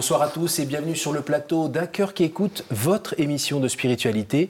Bonsoir à tous et bienvenue sur le plateau d'un cœur qui écoute votre émission de spiritualité.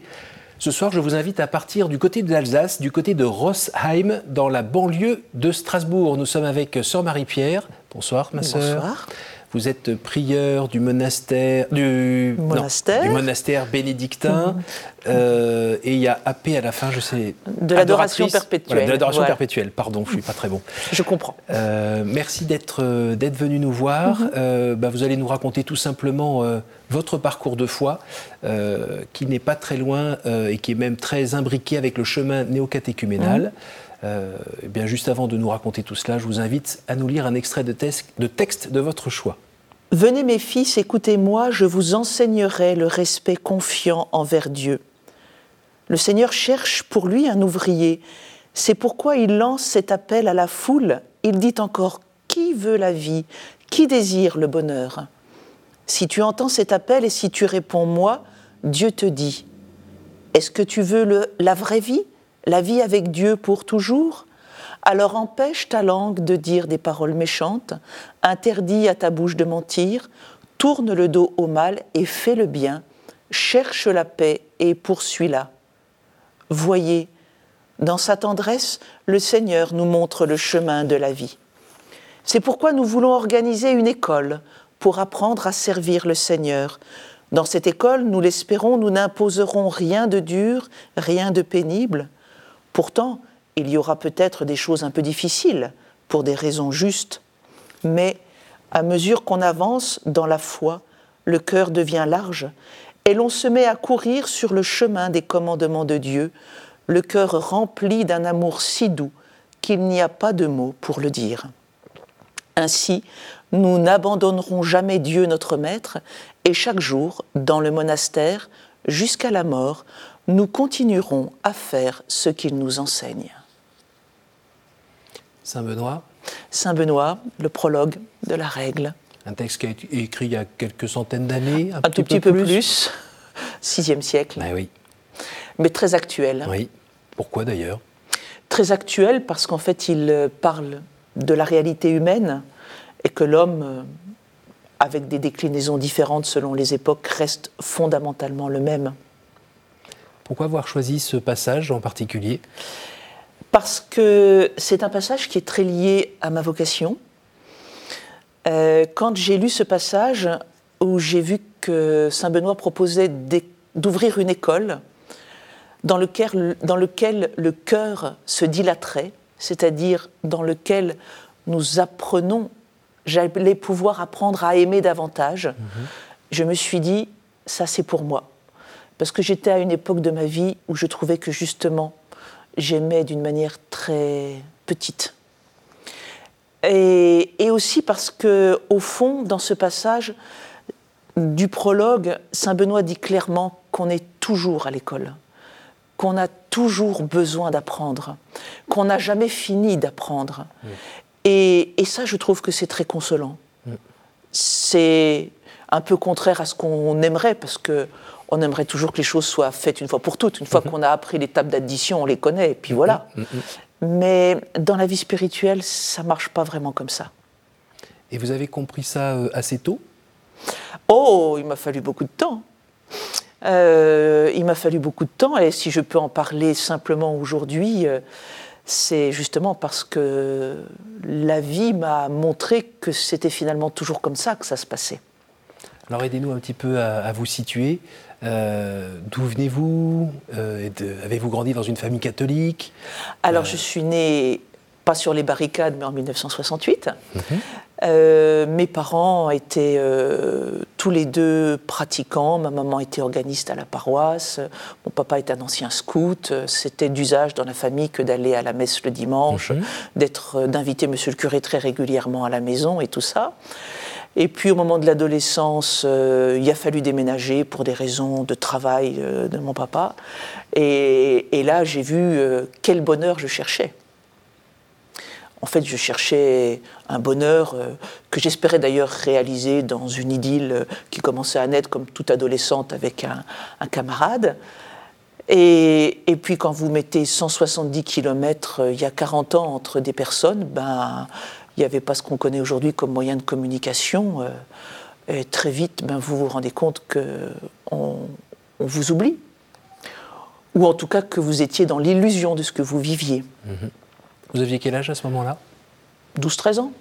Ce soir, je vous invite à partir du côté de l'Alsace, du côté de Rossheim, dans la banlieue de Strasbourg. Nous sommes avec Sœur Marie-Pierre. Bonsoir, ma sœur. Bonsoir. Vous êtes prieur du monastère, du monastère, non, du monastère bénédictin, mmh. euh, et il y a AP à la fin, je sais. De l'adoration perpétuelle. Voilà, de l'adoration voilà. perpétuelle, pardon, je ne suis pas très bon. Je comprends. Euh, merci d'être d'être venu nous voir. Mmh. Euh, bah, vous allez nous raconter tout simplement euh, votre parcours de foi, euh, qui n'est pas très loin et qui est même très imbriqué avec le chemin néocatéchuménal. Mmh. Euh, eh bien, juste avant de nous raconter tout cela, je vous invite à nous lire un extrait de, de texte de votre choix. Venez mes fils, écoutez-moi, je vous enseignerai le respect confiant envers Dieu. Le Seigneur cherche pour lui un ouvrier. C'est pourquoi il lance cet appel à la foule. Il dit encore Qui veut la vie? Qui désire le bonheur? Si tu entends cet appel et si tu réponds Moi, Dieu te dit Est-ce que tu veux la vraie vie la vie avec Dieu pour toujours, alors empêche ta langue de dire des paroles méchantes, interdis à ta bouche de mentir, tourne le dos au mal et fais le bien, cherche la paix et poursuis-la. Voyez, dans sa tendresse, le Seigneur nous montre le chemin de la vie. C'est pourquoi nous voulons organiser une école pour apprendre à servir le Seigneur. Dans cette école, nous l'espérons, nous n'imposerons rien de dur, rien de pénible. Pourtant, il y aura peut-être des choses un peu difficiles pour des raisons justes, mais à mesure qu'on avance dans la foi, le cœur devient large et l'on se met à courir sur le chemin des commandements de Dieu, le cœur rempli d'un amour si doux qu'il n'y a pas de mots pour le dire. Ainsi, nous n'abandonnerons jamais Dieu notre Maître et chaque jour, dans le monastère, jusqu'à la mort, nous continuerons à faire ce qu'il nous enseigne. Saint Benoît. Saint Benoît, le prologue de la règle. Un texte qui a été écrit il y a quelques centaines d'années. Un, un tout petit peu plus. plus. Sixième siècle. Ben oui. Mais très actuel. Oui. Pourquoi d'ailleurs? Très actuel parce qu'en fait il parle de la réalité humaine et que l'homme, avec des déclinaisons différentes selon les époques, reste fondamentalement le même. Pourquoi avoir choisi ce passage en particulier? Parce que c'est un passage qui est très lié à ma vocation. Euh, quand j'ai lu ce passage, où j'ai vu que Saint Benoît proposait d'ouvrir une école dans lequel, dans lequel le cœur se dilaterait, c'est-à-dire dans lequel nous apprenons, j'allais pouvoir apprendre à aimer davantage, mmh. je me suis dit, ça c'est pour moi parce que j'étais à une époque de ma vie où je trouvais que justement j'aimais d'une manière très petite. Et, et, aussi parce que, au fond, dans ce passage du prologue, Saint Benoît dit clairement qu'on est toujours à l'école, qu'on a toujours besoin d'apprendre, qu'on n'a jamais fini d'apprendre. Mmh. Et, et, ça, je trouve que c'est très consolant. Mmh. C'est un peu contraire à ce qu'on aimerait, parce que on aimerait toujours que les choses soient faites une fois pour toutes. Une fois mhm. qu'on a appris les tables d'addition, on les connaît, et puis voilà. Mhm. Mhm. Mais dans la vie spirituelle, ça marche pas vraiment comme ça. Et vous avez compris ça euh, assez tôt? Oh, il m'a fallu beaucoup de temps. Euh, il m'a fallu beaucoup de temps, et si je peux en parler simplement aujourd'hui, euh, c'est justement parce que la vie m'a montré que c'était finalement toujours comme ça que ça se passait. Alors aidez-nous un petit peu à, à vous situer. Euh, D'où venez-vous? Euh, Avez-vous grandi dans une famille catholique? Alors, euh... je suis née, pas sur les barricades, mais en 1968. Mm -hmm. euh, mes parents étaient euh, tous les deux pratiquants. Ma maman était organiste à la paroisse. Mon papa était un ancien scout. C'était d'usage dans la famille que d'aller à la messe le dimanche, d'être, d'inviter monsieur le curé très régulièrement à la maison et tout ça. Et puis au moment de l'adolescence, euh, il a fallu déménager pour des raisons de travail euh, de mon papa. Et, et là, j'ai vu euh, quel bonheur je cherchais. En fait, je cherchais un bonheur euh, que j'espérais d'ailleurs réaliser dans une idylle qui commençait à naître comme toute adolescente avec un, camarade. Et, puis quand vous mettez 170 km il y a 40 ans entre des personnes, ben, il n'y avait pas ce qu'on connaît aujourd'hui comme moyen de communication. Euh, Et très vite, ben, vous vous rendez compte qu'on on vous oublie. Ou en tout cas que vous étiez dans l'illusion de ce que vous viviez. Mhm. Vous aviez quel âge à ce moment-là? 12-13 ans.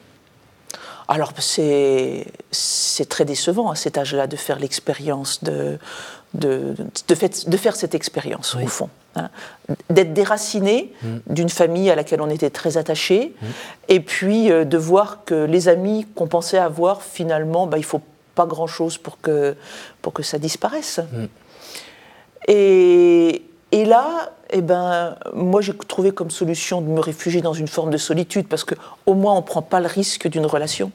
Alors c'est très décevant à cet âge-là de faire l'expérience de, de, de, faire cette expérience au fond. Hein. D'être déraciné mm. d'une famille à laquelle on était très attaché, mm. et puis euh, de voir que les amis qu'on pensait avoir, finalement, bah, il ne faut pas grand-chose pour que, pour que ça disparaisse. Mm. Et, et là, eh ben, moi j'ai trouvé comme solution de me réfugier dans une forme de solitude parce qu'au moins on ne prend pas le risque d'une relation.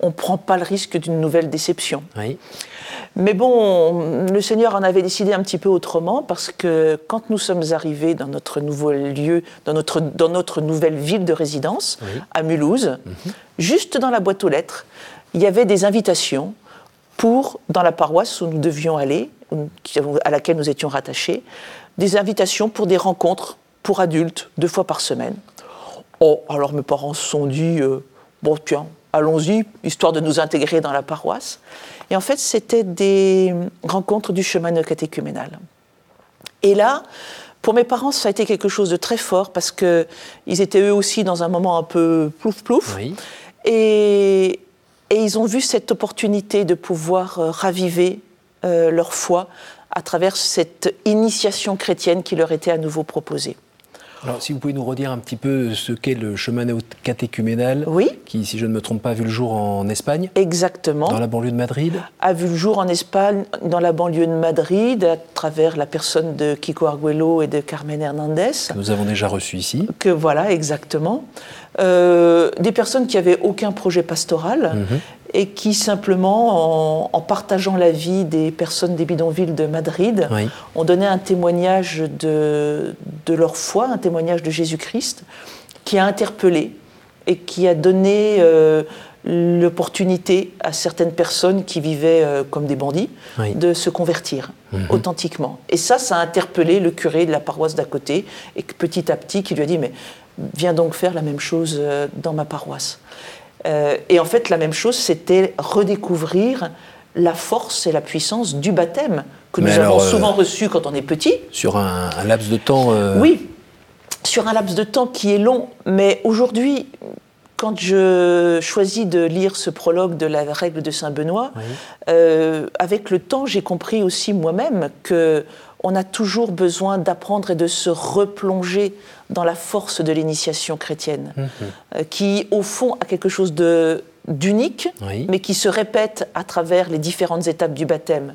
On ne prend pas le risque d'une nouvelle déception. Mais bon, le Seigneur en avait décidé un petit peu autrement parce que quand nous sommes arrivés dans notre nouveau lieu, dans notre, dans notre nouvelle ville de résidence, à Mulhouse, mhm. juste dans la boîte aux lettres, il y avait des invitations pour, dans la paroisse où nous devions aller, à laquelle nous étions rattachés, des invitations pour des rencontres pour adultes, deux fois par semaine. Oh, alors mes parents se sont dit, euh, bon tiens, allons-y, histoire de nous intégrer dans la paroisse. Et en fait, c'était des rencontres du chemin catéchuménal. Et là, pour mes parents, ça a été quelque chose de très fort parce qu'ils étaient eux aussi dans un moment un peu plouf plouf. Et, et, ils ont vu cette opportunité de pouvoir euh, raviver euh, leur foi à travers cette initiation chrétienne qui leur était à nouveau proposée. Alors, si vous pouvez nous redire un petit peu ce qu'est le chemin catéchuménal, oui. qui, si je ne me trompe pas, a vu le jour en Espagne Exactement. Dans la banlieue de Madrid A vu le jour en Espagne, dans la banlieue de Madrid, à travers la personne de Kiko Arguello et de Carmen Hernandez. Que nous avons déjà reçu ici. Que voilà, exactement. Euh, des personnes qui n'avaient aucun projet pastoral mhm et qui simplement, en, partageant la vie des personnes des bidonvilles de Madrid, ont donné un témoignage de, de, leur foi, un témoignage de Jésus-Christ, qui a interpellé et qui a donné euh, l'opportunité à certaines personnes qui vivaient euh, comme des bandits de se convertir mhm. authentiquement. Et ça, ça a interpellé le curé de la paroisse d'à côté, et petit à petit, qui lui a dit, mais viens donc faire la même chose euh, dans ma paroisse. Euh, et en fait, la même chose, c'était redécouvrir la force et la puissance du baptême que nous avons euh, souvent reçu quand on est petit. Sur un, laps de temps. Euh, oui, sur un laps de temps qui est long. Mais aujourd'hui, quand je choisis de lire ce prologue de la règle de Saint Benoît, avec le temps, j'ai compris aussi moi-même que on a toujours besoin d'apprendre et de se replonger dans la force de l'initiation chrétienne, mhm. euh, qui au fond a quelque chose d'unique, mais qui se répète à travers les différentes étapes du baptême.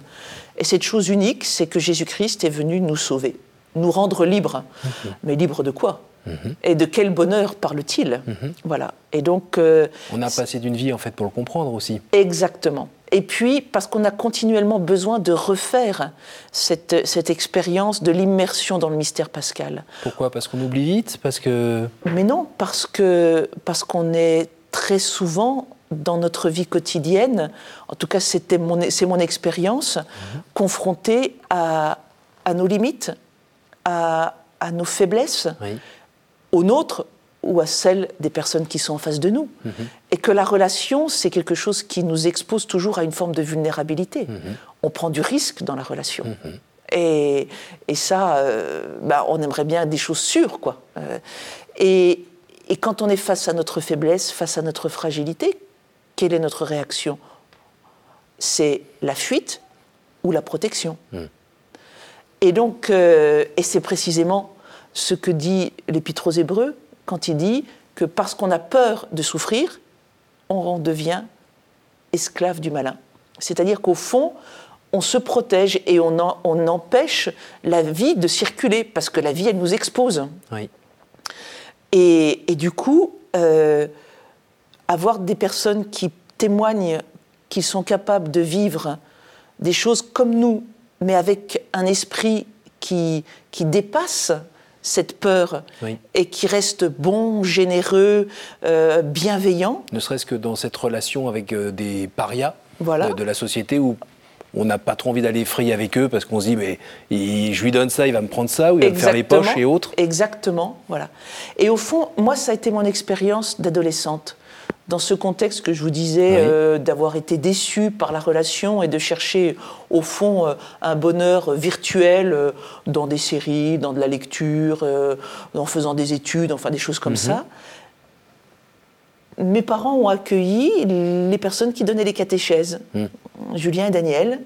Et cette chose unique, c'est que Jésus-Christ est venu nous sauver, nous rendre libres. Mhm. Mais libres de quoi? Mhm. Et de quel bonheur parle-t-il? Voilà. Et donc. Euh, On a passé d'une vie en fait pour le comprendre aussi. Exactement. Et puis, parce qu'on a continuellement besoin de refaire cette, cette expérience de l'immersion dans le mystère pascal. Pourquoi? Parce qu'on oublie vite? Parce que... Mais non, parce que parce qu'on est très souvent dans notre vie quotidienne, en tout cas c'était mon, c'est mon expérience, mhm. confronté à, à, nos limites, à, à nos faiblesses, aux nôtres ou à celle des personnes qui sont en face de nous. Mhm. Et que la relation, c'est quelque chose qui nous expose toujours à une forme de vulnérabilité. Mhm. On prend du risque dans la relation. Mhm. Et, et, ça, euh, bah, on aimerait bien des choses sûres, quoi. Euh, et, et, quand on est face à notre faiblesse, face à notre fragilité, quelle est notre réaction? C'est la fuite ou la protection. Et donc, euh, et c'est précisément ce que dit l'Épître aux Hébreux, quand il dit que parce qu'on a peur de souffrir, on devient esclave du malin. C'est-à-dire qu'au fond, on se protège et on, on, empêche la vie de circuler, parce que la vie, elle nous expose. Et, du coup, euh, avoir des personnes qui témoignent qu'ils sont capables de vivre des choses comme nous, mais avec un esprit qui, qui dépasse cette peur et qui reste bon, généreux, euh, bienveillant. Ne serait-ce que dans cette relation avec euh, des parias de, la société où on n'a pas trop envie d'aller frayer avec eux parce qu'on se dit mais je lui donne ça, il va me prendre ça ou il va me faire les poches et autres. Exactement, voilà. Et au fond, moi ça a été mon expérience d'adolescente dans ce contexte que je vous disais, euh, d'avoir été déçu par la relation et de chercher au fond euh, un bonheur virtuel euh, dans des séries, dans de la lecture, en faisant des études, enfin des choses comme mhm. ça. Mes parents ont accueilli les personnes qui donnaient les catéchèses, mhm. Julien et Daniel,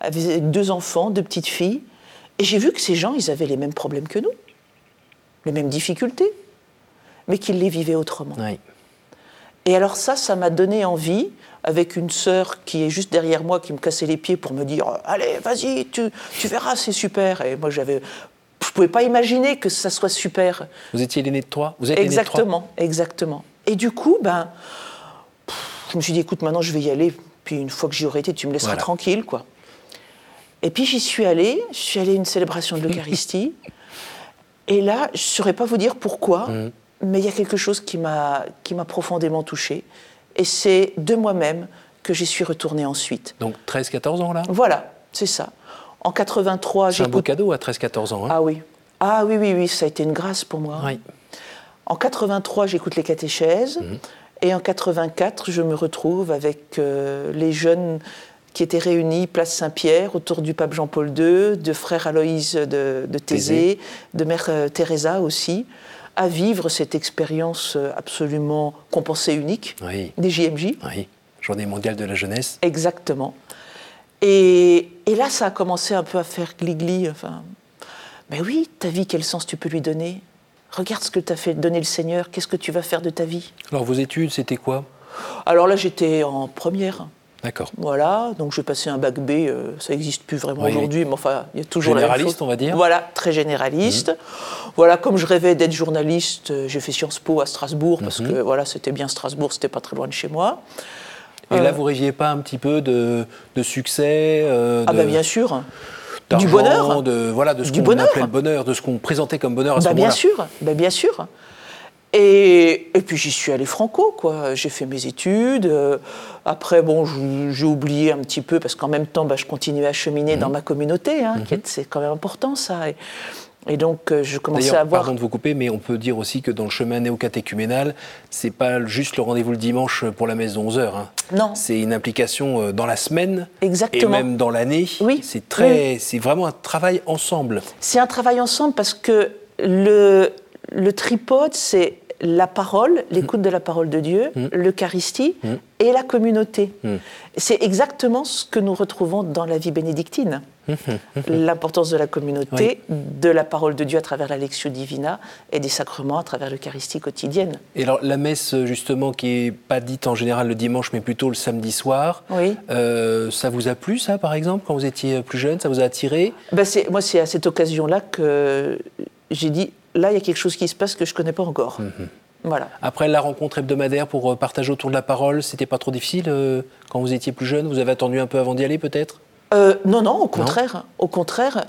avec deux enfants, deux petites filles. Et j'ai vu que ces gens, ils avaient les mêmes problèmes que nous, les mêmes difficultés, mais qu'ils les vivaient autrement. Et alors ça, ça m'a donné envie, avec une sœur qui est juste derrière moi, qui me cassait les pieds pour me dire « Allez, vas-y, tu, tu verras, c'est super ». Et moi, j'avais... Je ne pouvais pas imaginer que ça soit super. Vous étiez l'aîné de trois Vous êtes Exactement, exactement. Et du coup, ben, je me suis dit, écoute, maintenant je vais y aller. Puis une fois que j'y aurai été, tu me laisseras tranquille, quoi. Et puis j'y suis allée. Je suis allée à une célébration de l'Eucharistie. et là, je ne saurais pas vous dire pourquoi. Mmh mais il y a quelque chose qui m'a profondément touchée. Et c'est de moi-même que j'y suis retournée ensuite. Donc 13-14 ans là? Voilà, c'est ça. En 83, j'ai. C'est un beau cadeau à 13-14 ans. Hein ah oui. Ah oui, oui, oui, ça a été une grâce pour moi. Oui. En 83, j'écoute les catéchèses. Mhm. Et en 84, je me retrouve avec euh, les jeunes qui étaient réunis place Saint-Pierre autour du pape Jean-Paul II, de frère Aloïse de, de Thésée, de mère euh, Teresa aussi à vivre cette expérience euh, absolument pensait unique des JMJ. Oui, Journée mondiale de la jeunesse. Exactement. Et, et, là, ça a commencé un peu à faire gligli. Enfin, mais oui, ta vie, quel sens tu peux lui donner? Regarde ce que t'a fait donner le Seigneur. Qu'est-ce que tu vas faire de ta vie? Alors, vos études, c'était quoi? Alors là, j'étais en première. D'accord. Voilà, donc j'ai passé un bac B, euh, ça n'existe plus vraiment aujourd'hui, mais enfin, il y a toujours généraliste, on va dire. Voilà, très généraliste. Voilà, comme je rêvais d'être journaliste, euh, j'ai fait Sciences Po à Strasbourg parce mhm. que voilà, c'était bien Strasbourg, c'était pas très loin de chez moi. Et là, euh, vous rêviez pas un petit peu de, succès Ah ben bien sûr. Du bonheur. De, voilà, de ce qu'on appelait le bonheur, de ce qu'on présentait comme bonheur à ce bah, moment-là. Bien sûr, ben bien sûr. Et, puis j'y suis allé franco, quoi. J'ai fait mes études. Euh, après, bon, j'ai oublié un petit peu parce qu'en même temps, bah, je continuais à cheminer dans mhm. ma communauté. Hein, mhm. C'est quand même important, ça. Et, donc, euh, je commençais à voir. Pardon de vous couper, mais on peut dire aussi que dans le chemin néocatéchuménal, c'est pas juste le rendez-vous le dimanche pour la messe de 11 h hein. Non. C'est une implication euh, dans la semaine. Exactement. Et même dans l'année. Oui. C'est très, c'est vraiment un travail ensemble. C'est un travail ensemble parce que le, le tripode, c'est la parole, l'écoute de la parole de Dieu, mm. l'Eucharistie mm. et la communauté. Mm. C'est exactement ce que nous retrouvons dans la vie bénédictine. L'importance de la communauté, de la parole de Dieu à travers la Lectio Divina et des sacrements à travers l'Eucharistie quotidienne. Et alors la messe justement qui n'est pas dite en général le dimanche mais plutôt le samedi soir, oui. Euh, ça vous a plu ça par exemple quand vous étiez plus jeune? Ça vous a attiré? Ben Moi c'est à cette occasion-là que j'ai dit là, il y a quelque chose qui se passe que je ne connais pas encore. Mhm. Voilà. Après la rencontre hebdomadaire pour euh, partager autour de la parole, c'était pas trop difficile euh, quand vous étiez plus jeune Vous avez attendu un peu avant d'y aller peut-être? Euh, non, non, au contraire. Au contraire,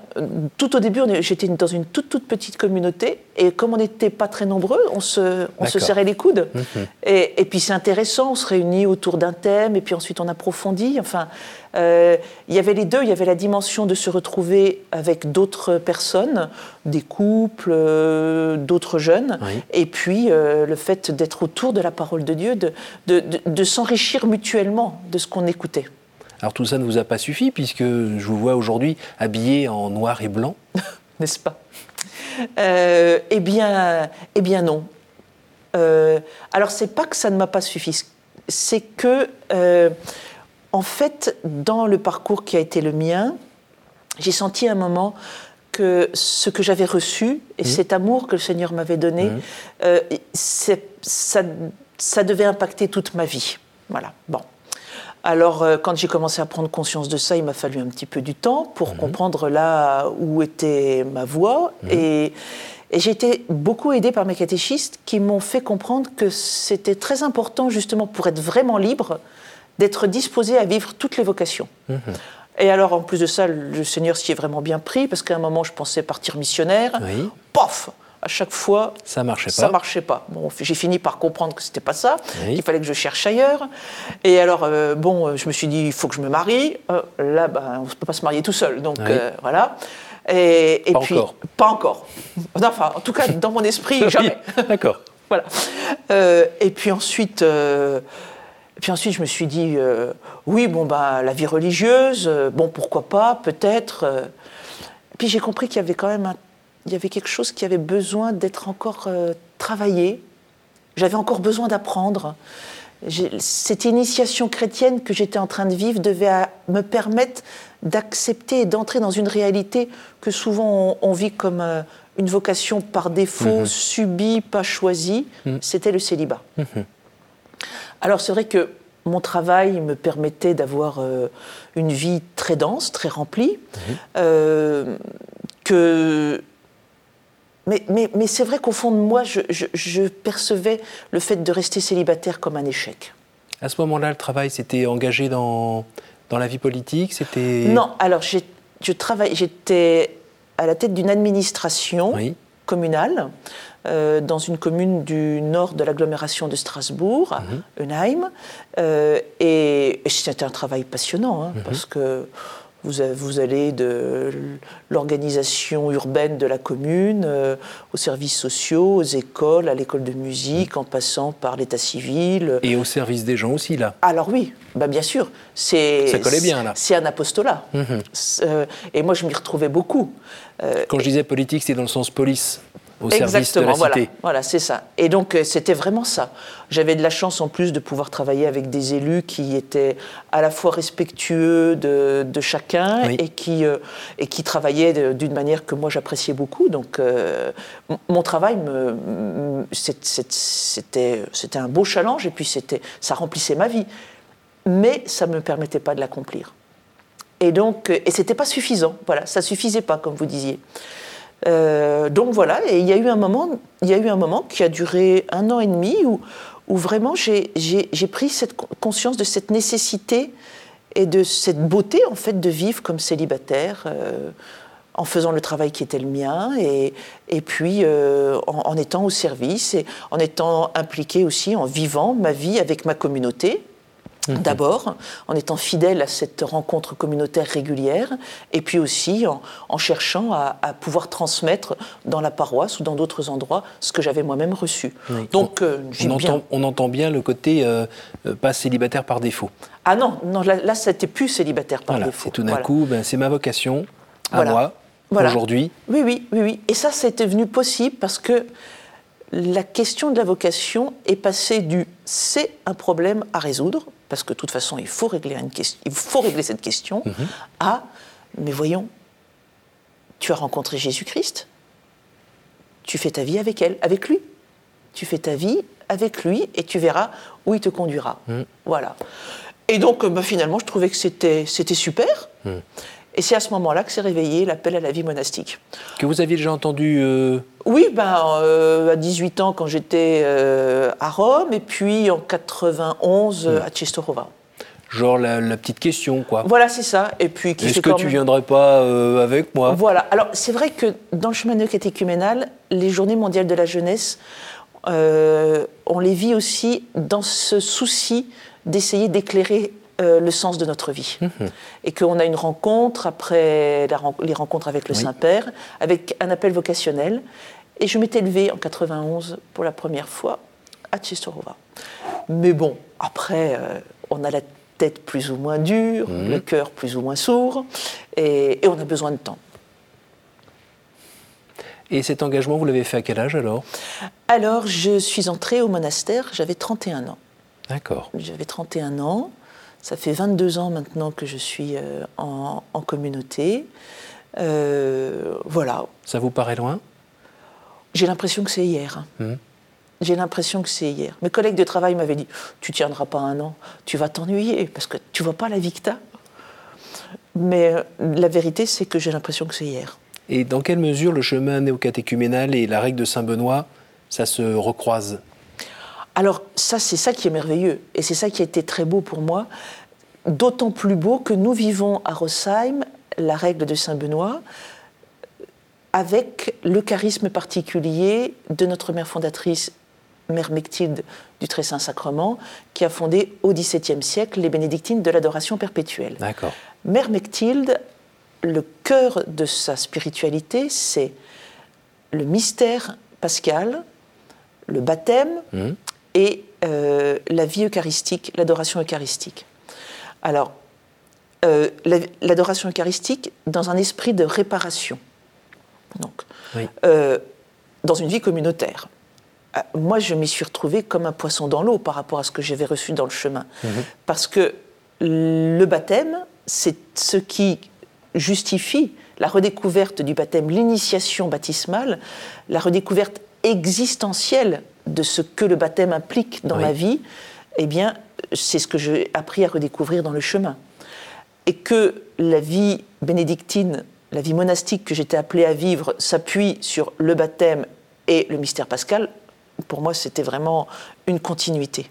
tout au début, j'étais dans une toute, toute petite communauté, et comme on n'était pas très nombreux, on se, on se serrait les coudes. Mhm. et, et, puis c'est intéressant, on se réunit autour d'un thème, et puis ensuite on approfondit. Enfin, euh, il y avait les deux, il y avait la dimension de se retrouver avec d'autres personnes, des couples, euh, d'autres jeunes, et puis le fait d'être autour de la parole de Dieu, de, de, de s'enrichir mutuellement de ce qu'on écoutait. Alors tout ça ne vous a pas suffi puisque je vous vois aujourd'hui habillé en noir et blanc. N'est-ce pas? Euh, eh, bien, eh bien non. Euh, alors c'est pas que ça ne m'a pas suffi, c'est que euh, en fait dans le parcours qui a été le mien, j'ai senti à un moment que ce que j'avais reçu et mmh. cet amour que le Seigneur m'avait donné, mmh. euh, ça, ça devait impacter toute ma vie. Voilà. Bon. Alors, euh, quand j'ai commencé à prendre conscience de ça, il m'a fallu un petit peu du temps pour mhm. comprendre là où était ma voix. Mhm. Et, j'ai été beaucoup aidée par mes catéchistes qui m'ont fait comprendre que c'était très important, justement, pour être vraiment libre, d'être disposé à vivre toutes les vocations. Mhm. Et alors, en plus de ça, le Seigneur s'y est vraiment bien pris, parce qu'à un moment, je pensais partir missionnaire. Oui. Pof à chaque fois, ça marchait pas. Ça marchait pas. Bon, j'ai fini par comprendre que c'était pas ça, qu'il fallait que je cherche ailleurs. Et alors, euh, bon, je me suis dit, il faut que je me marie. Euh, là, ben, on ne peut pas se marier tout seul, donc euh, voilà. Et, pas puis, encore. pas encore. Enfin, en tout cas, dans mon esprit, jamais. D'accord. voilà. Euh, et puis ensuite, euh, puis ensuite, je me suis dit, euh, oui, bon, bah, la vie religieuse, bon, pourquoi pas, peut-être. Puis j'ai compris qu'il y avait quand même il y avait quelque chose qui avait besoin d'être encore travaillé. J'avais encore besoin d'apprendre. Cette initiation chrétienne que j'étais en train de vivre devait me permettre d'accepter et d'entrer dans une réalité que souvent on, vit comme une vocation par défaut, mhm. subie, pas choisie, mhm. c'était le célibat. Mhm. Alors c'est vrai que mon travail me permettait d'avoir euh, une vie très dense, très remplie, euh, que... Mais, mais, mais c'est vrai qu'au fond de moi, je, je, percevais le fait de rester célibataire comme un échec. À ce moment-là, le travail s'était engagé dans, dans la vie politique C'était Non, alors j'étais à la tête d'une administration communale euh, dans une commune du nord de l'agglomération de Strasbourg, à mhm. euh, et, c'était un travail passionnant, hein, mhm. parce que vous, allez de l'organisation urbaine de la commune euh, aux services sociaux, aux écoles, à l'école de musique, en passant par l'état civil. Et au service des gens aussi, là Alors oui, bah bien sûr. C'est, Ça collait bien, là. C'est un apostolat. Mhm. Euh, et moi, je m'y retrouvais beaucoup. Euh, Quand je disais politique, c'est dans le sens police au service de la voilà, Voilà, c'est ça. Et donc, euh, c'était vraiment ça. J'avais de la chance en plus de pouvoir travailler avec des élus qui étaient à la fois respectueux de, chacun et, qui, euh, et qui travaillaient d'une manière que moi j'appréciais beaucoup. Donc, euh, mon travail, c'était un beau challenge et puis ça remplissait ma vie. Mais ça ne me permettait pas de l'accomplir. Et donc, et c'était pas suffisant. Voilà, ça suffisait pas, comme vous disiez. Euh, donc voilà, et il y a eu un moment, il y a eu un moment qui a duré un an et demi où, vraiment j'ai pris cette conscience de cette nécessité et de cette beauté en fait de vivre comme célibataire. Euh, en faisant le travail qui était le mien et, puis euh, en, étant au service et en étant impliqué aussi, en vivant ma vie avec ma communauté. D'abord, en étant fidèle à cette rencontre communautaire régulière, et puis aussi en, cherchant à, pouvoir transmettre dans la paroisse ou dans d'autres endroits ce que j'avais moi-même reçu. Donc, euh, on, entend, on, entend, bien le côté euh, euh, pas célibataire par défaut. Ah non, non là, là c'était plus célibataire par défaut. C'est tout d'un coup, ben, c'est ma vocation à moi. Aujourd'hui. Oui, oui, oui, oui. Et ça, c'était venu possible parce que la question de la vocation est passée du c'est un problème à résoudre, parce que de toute façon il faut régler, une question, il faut régler cette question, mhm. à mais voyons, tu as rencontré Jésus-Christ, tu fais ta vie avec elle, avec lui. Tu fais ta vie avec lui et tu verras où il te conduira. Mhm. Voilà. Et donc, bah, finalement, je trouvais que c'était super. Mhm. Et c'est à ce moment-là que s'est réveillé l'appel à la vie monastique. Que vous aviez déjà entendu euh, Oui, ben, euh, à 18 ans quand j'étais euh, à Rome, et puis en 91 hmm. à Cestorova. Genre la, petite question, quoi. Voilà, c'est ça. Et puis, est-ce que tu ne viendrais pas avec moi? Voilà. Alors, c'est vrai que dans le chemin de catéchuménal, les Journées mondiales de la jeunesse, on les vit aussi dans ce souci d'essayer d'éclairer euh, le sens de notre vie. Mhm. Et qu'on a une rencontre après les rencontres avec le Saint-Père, avec un appel vocationnel. Et je m'étais levée en 91 pour la première fois à Tchistorova. Mais bon, après, euh, on a la tête plus ou moins dure, mhm. le cœur plus ou moins sourd, et, et on a besoin de temps. Et cet engagement, vous l'avez fait à quel âge alors? Alors, je suis entrée au monastère, j'avais 31 ans. D'accord. J'avais 31 ans. Ça fait 22 ans maintenant que je suis euh, en, communauté. Euh, voilà. Ça vous paraît loin? J'ai l'impression que c'est hier. Hmm. J'ai l'impression que c'est hier. Mes collègues de travail m'avaient dit Tu tiendras pas un an, tu vas t'ennuyer parce que tu vois pas la vie que Mais euh, la vérité, c'est que j'ai l'impression que c'est hier. Et dans quelle mesure le chemin néocatéchuménal et la règle de Saint-Benoît, ça se recroise? Alors ça, c'est ça qui est merveilleux, et c'est ça qui a été très beau pour moi, d'autant plus beau que nous vivons à Rosheim la règle de Saint-Benoît avec le charisme particulier de notre mère fondatrice, Mère Mechtilde du Très Saint Sacrement, qui a fondé au XVIIe siècle les bénédictines de l'adoration perpétuelle. D'accord. Mère Mechtilde, le cœur de sa spiritualité, c'est le mystère pascal, le baptême mmh. Et euh, la vie eucharistique, l'adoration eucharistique. Alors, euh, l'adoration eucharistique dans un esprit de réparation. Donc, euh, dans une vie communautaire. Moi, je m'y suis retrouvée comme un poisson dans l'eau par rapport à ce que j'avais reçu dans le chemin. Mmh. Parce que le baptême, c'est ce qui justifie la redécouverte du baptême, l'initiation baptismale, la redécouverte existentielle de ce que le baptême implique dans ma vie, eh bien, c'est ce que j'ai appris à redécouvrir dans le chemin. Et que la vie bénédictine, la vie monastique que j'étais appelée à vivre s'appuie sur le baptême et le mystère pascal, pour moi, c'était vraiment une continuité.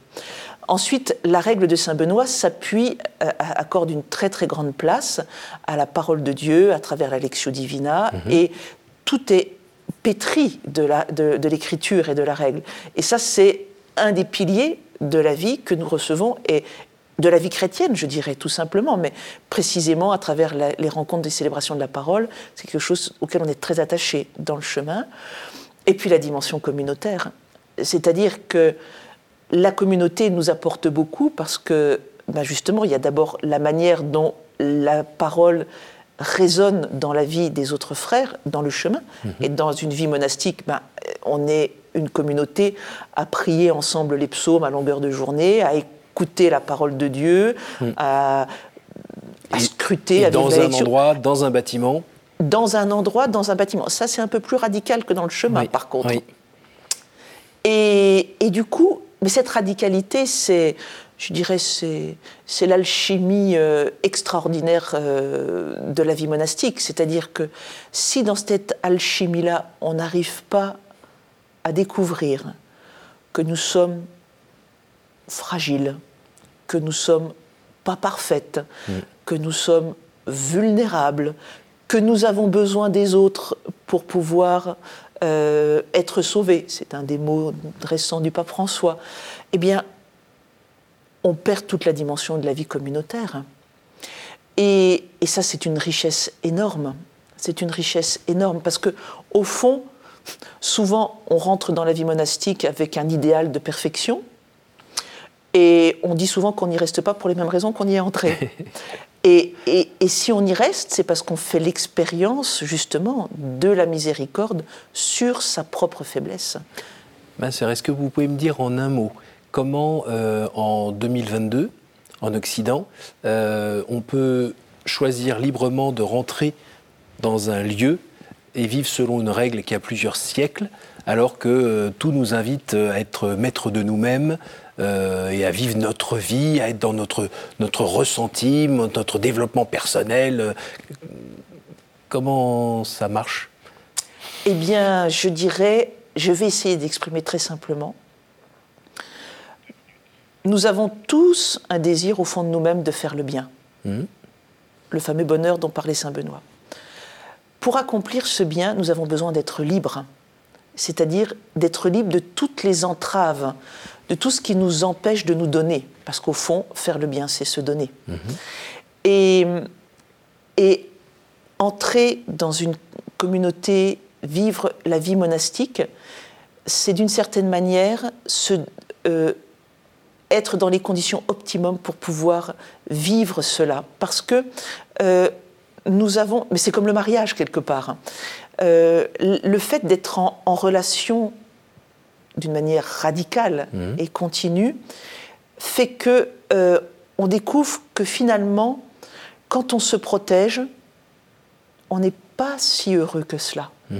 Ensuite, la règle de Saint Benoît s'appuie, euh, accorde une très très grande place à la parole de Dieu à travers la Lectio Divina, mhm. et tout est pétri de, l'écriture et de la règle. Et ça, c'est un des piliers de la vie que nous recevons et de la vie chrétienne, je dirais tout simplement, mais précisément à travers les rencontres des célébrations de la parole, c'est quelque chose auquel on est très attaché dans le chemin. Et puis la dimension communautaire, c'est-à-dire que la communauté nous apporte beaucoup parce que ben justement, il y a d'abord la manière dont la parole résonne dans la vie des autres frères, dans le chemin. Mhm. Et dans une vie monastique, ben, on est une communauté à prier ensemble les psaumes à longueur de journée, à écouter la parole de Dieu, mhm. à, scruter. Et dans un endroit, dans un bâtiment Dans un endroit, dans un bâtiment. Ça, c'est un peu plus radical que dans le chemin, par contre. Et, et, du coup, mais cette radicalité, c'est, je dirais, c'est, l'alchimie euh, extraordinaire euh, de la vie monastique. C'est-à-dire que si dans cette alchimie-là, on n'arrive pas à découvrir que nous sommes fragiles, que nous sommes pas parfaites, mm. que nous sommes vulnérables, que nous avons besoin des autres pour pouvoir euh, être sauvé, c'est un des mots récents du pape François, eh bien, on perd toute la dimension de la vie communautaire. Et, ça, c'est une richesse énorme. C'est une richesse énorme parce que, au fond, souvent, on rentre dans la vie monastique avec un idéal de perfection. Et on dit souvent qu'on n'y reste pas pour les mêmes raisons qu'on y est entré. Et, si on y reste, c'est parce qu'on fait l'expérience justement de la miséricorde sur sa propre faiblesse. Ben, est-ce que vous pouvez me dire en un mot comment euh, en 2022, en Occident, euh, on peut choisir librement de rentrer dans un lieu et vivre selon une règle qui a plusieurs siècles, alors que euh, tout nous invite à être maître de nous-mêmes, euh, et à vivre notre vie, à être dans notre, notre ressenti, notre développement personnel. Comment ça marche? Eh bien, je dirais, je vais essayer d'exprimer très simplement. Nous avons tous un désir au fond de nous-mêmes de faire le bien. Hmm. Le fameux bonheur dont parlait Saint Benoît. Pour accomplir ce bien, nous avons besoin d'être libres, c'est-à-dire d'être libres de toutes les entraves, de tout ce qui nous empêche de nous donner. Parce qu'au fond, faire le bien, c'est se donner. Mhm. Et, et entrer dans une communauté, vivre la vie monastique, c'est d'une certaine manière se, euh, être dans les conditions optimum pour pouvoir vivre cela. Parce que euh, nous avons, mais c'est comme le mariage quelque part, hein. euh, le fait d'être en, en relation d'une manière radicale mmh. et continue, fait que euh, on découvre que finalement, quand on se protège, on n'est pas si heureux que cela. Mmh.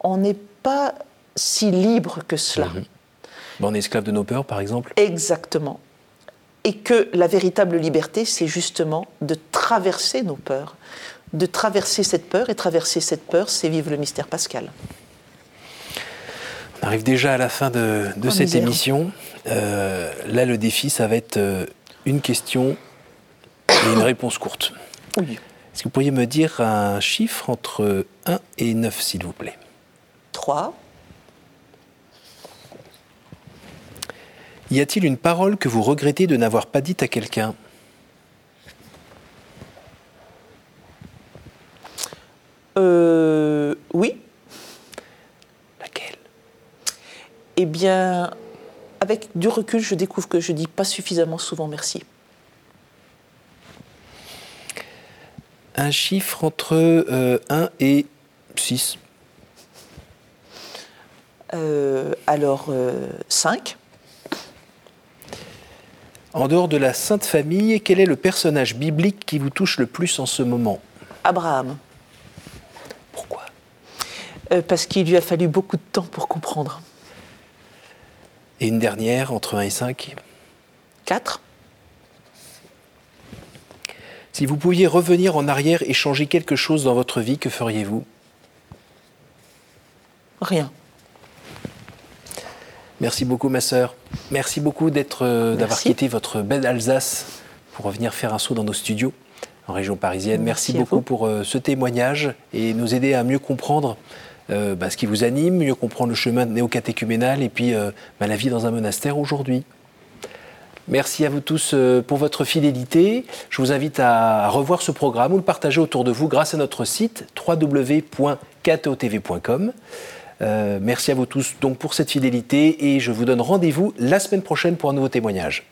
On n'est pas si libre que cela. Mmh. On est esclave de nos peurs, par exemple Exactement. Et que la véritable liberté, c'est justement de traverser nos peurs, de traverser cette peur, et traverser cette peur, c'est vivre le mystère pascal. On arrive déjà à la fin de, oh, cette émission. Euh, là, le défi, ça va être euh, une question et une réponse courte. Oui. Est-ce que vous pourriez me dire un chiffre entre 1 et 9, s'il vous plaît? 3. Y a-t-il une parole que vous regrettez de n'avoir pas dite à quelqu'un? Euh, Oui. Eh bien, avec du recul, je découvre que je dis pas suffisamment souvent merci. Un chiffre entre 1 euh, et 6 euh, Alors, 5. Euh, en dehors de la Sainte Famille, quel est le personnage biblique qui vous touche le plus en ce moment? Abraham. Pourquoi? Parce qu'il lui a fallu beaucoup de temps pour comprendre. Et une dernière, entre 1 et 5 4. Si vous pouviez revenir en arrière et changer quelque chose dans votre vie, que feriez-vous? Rien. Merci beaucoup, ma sœur. Merci beaucoup d'être, euh, d'avoir quitté votre belle Alsace pour revenir faire un saut dans nos studios en région parisienne. Merci, beaucoup pour euh, ce témoignage et nous aider à mieux comprendre euh, bah, ce qui vous anime, mieux comprendre le chemin néo-catéchuménal et puis bah, la vie dans un monastère aujourd'hui. Merci à vous tous pour votre fidélité. Je vous invite à revoir ce programme ou le partager autour de vous grâce à notre site www.ktotv.com. Euh, merci à vous tous donc pour cette fidélité et je vous donne rendez-vous la semaine prochaine pour un nouveau témoignage.